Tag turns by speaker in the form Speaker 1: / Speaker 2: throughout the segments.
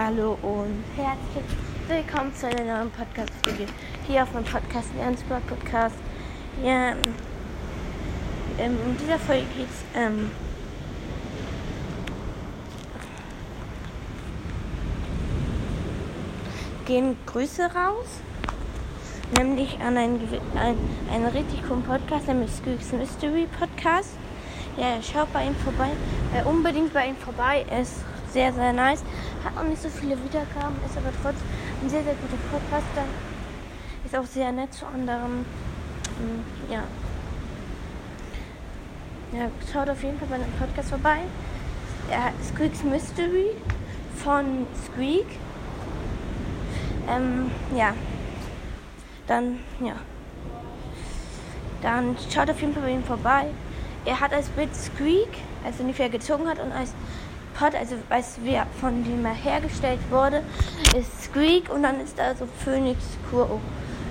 Speaker 1: Hallo und herzlich willkommen zu einer neuen Podcast-Video hier auf meinem Podcast, Ernstberg Podcast. Ja, ähm, in dieser Folge geht es ähm, gehen Grüße raus, nämlich an einen, ein, einen richtig coolen Podcast, nämlich Squeaks Mystery Podcast. Ja, schaut bei ihm vorbei, äh, unbedingt bei ihm vorbei, ist sehr, sehr nice. Hat auch nicht so viele Wiedergaben, ist aber trotzdem ein sehr, sehr guter Podcaster. Ist auch sehr nett zu anderen. Mm, ja. Ja, schaut auf jeden Fall bei einem Podcast vorbei. Hat Squeaks Mystery von Squeak. Ähm, ja. Dann, ja. Dann schaut auf jeden Fall bei ihm vorbei. Er hat als Bild Squeak, als er gezogen hat, und als Pod, also weiß wer von dem er hergestellt wurde, ist Squeak und dann ist da so Phoenix Kuro.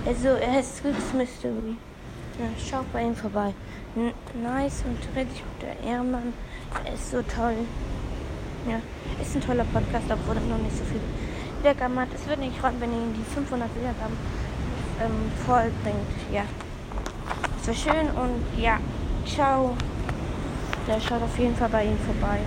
Speaker 1: Also er heißt Squeaks Mystery. Ja, schaut bei ihm vorbei. N nice und richtig guter Ehrenmann. Er ist so toll. Ja, ist ein toller Podcast, obwohl er noch nicht so viel Wiedergaben hat. Es wird nicht freuen, wenn ihr die 500 Wiedergaben ähm, voll bringt. Ja, das wäre schön und ja, ciao. Der schaut auf jeden Fall bei ihm vorbei.